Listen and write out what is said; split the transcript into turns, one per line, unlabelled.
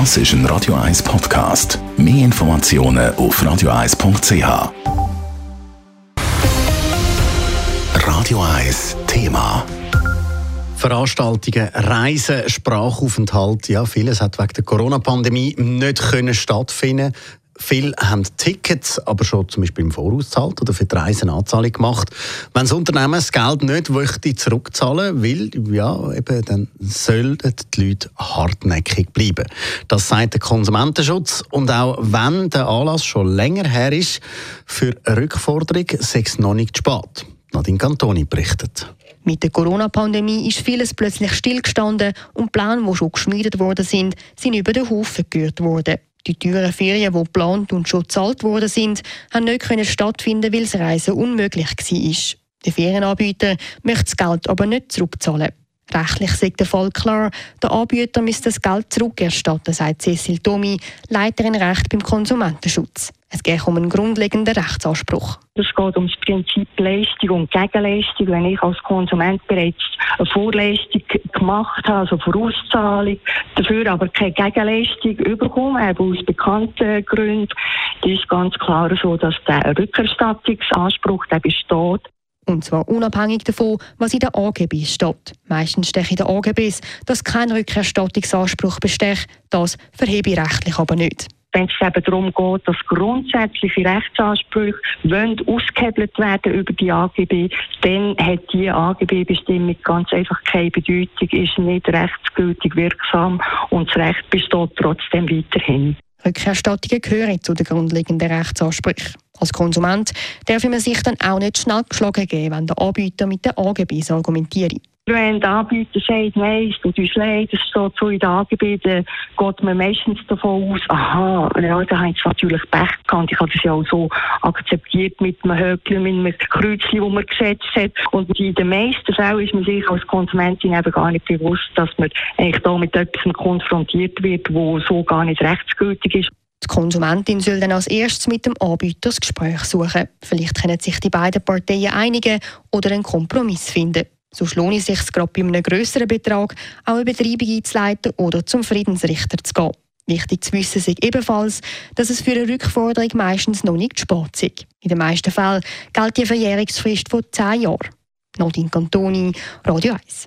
Das ist ein Radio 1 Podcast. Mehr Informationen auf radio1.ch. Radio 1 Thema.
Veranstaltungen, Reisen, Sprachaufenthalt, ja, vieles hat wegen der Corona-Pandemie nicht können stattfinden. Viele haben Tickets, aber schon zum Beispiel im Voraus gezahlt oder für die Reise eine Anzahlung gemacht. Wenn das Unternehmen das Geld nicht möchte zurückzahlen will, ja, eben, dann sollten die Leute hartnäckig bleiben. Das sagt der Konsumentenschutz. Und auch wenn der Anlass schon länger her ist, für eine Rückforderung sei es noch nicht spät. Nadine Cantoni berichtet.
Mit der Corona-Pandemie ist vieles plötzlich stillgestanden und Pläne, die schon geschmiedet worden sind, sind über den Haufen gerührt worden. Die teuren Ferien, die geplant und schon gezahlt worden sind, haben nicht können stattfinden, weil das Reisen unmöglich war. Der Ferienanbieter möchte das Geld aber nicht zurückzahlen. Rechtlich sagt der Fall klar, der Anbieter müsste das Geld zurückerstatten, sagt Cecil Tomi, Leiterin Recht beim Konsumentenschutz. Es geht um einen grundlegenden Rechtsanspruch.
Es geht um das Prinzip Leistung und Gegenleistung. Wenn ich als Konsument bereits eine Vorleistung gemacht habe, also Vorauszahlung, dafür aber keine Gegenleistung bekomme, eben aus bekannten Gründen, ist ganz klar so, dass der Rückerstattungsanspruch der besteht.
Und zwar unabhängig davon, was in der AGB steht. Meistens steht in der AGBs, dass kein Rückerstattungsanspruch besteht. Das verhebe ich rechtlich aber nicht
wenn es eben darum geht, dass grundsätzliche Rechtsansprüche wollen ausgehebelt werden über die AGB, dann hat die AGB-Bestimmung ganz einfach keine Bedeutung, ist nicht rechtsgültig wirksam und das Recht besteht trotzdem weiterhin.
Rückerstattungen gehören zu den grundlegenden Rechtsansprüchen. Als Konsument darf man sich dann auch nicht schnell geschlagen geben, wenn der Anbieter mit den AGBs argumentiert.
Wenn der Anbieter sagt, nein, es tut uns leid, es steht so in der AGB, dann geht man meistens davon aus, aha, ja, da haben sie natürlich Pech gehabt. Ich habe das ja auch so akzeptiert mit einem Höckchen, mit einem Kreuzchen, das man gesetzt hat. Und in den meisten Fällen ist man sich als Konsumentin eben gar nicht bewusst, dass man eigentlich da mit etwas konfrontiert wird, wo so gar nicht rechtsgültig ist.
Die Konsumentin soll dann als erstes mit dem Anbieter das Gespräch suchen. Vielleicht können sich die beiden Parteien einigen oder einen Kompromiss finden. So lohnt es sich gerade bei einem grösseren Betrag, auch eine Betreibung einzuleiten oder zum Friedensrichter zu gehen. Wichtig zu wissen ist ebenfalls, dass es für eine Rückforderung meistens noch nicht spät ist. In den meisten Fällen gilt die Verjährungsfrist von 10 Jahren. Nadine Cantoni, Radio 1.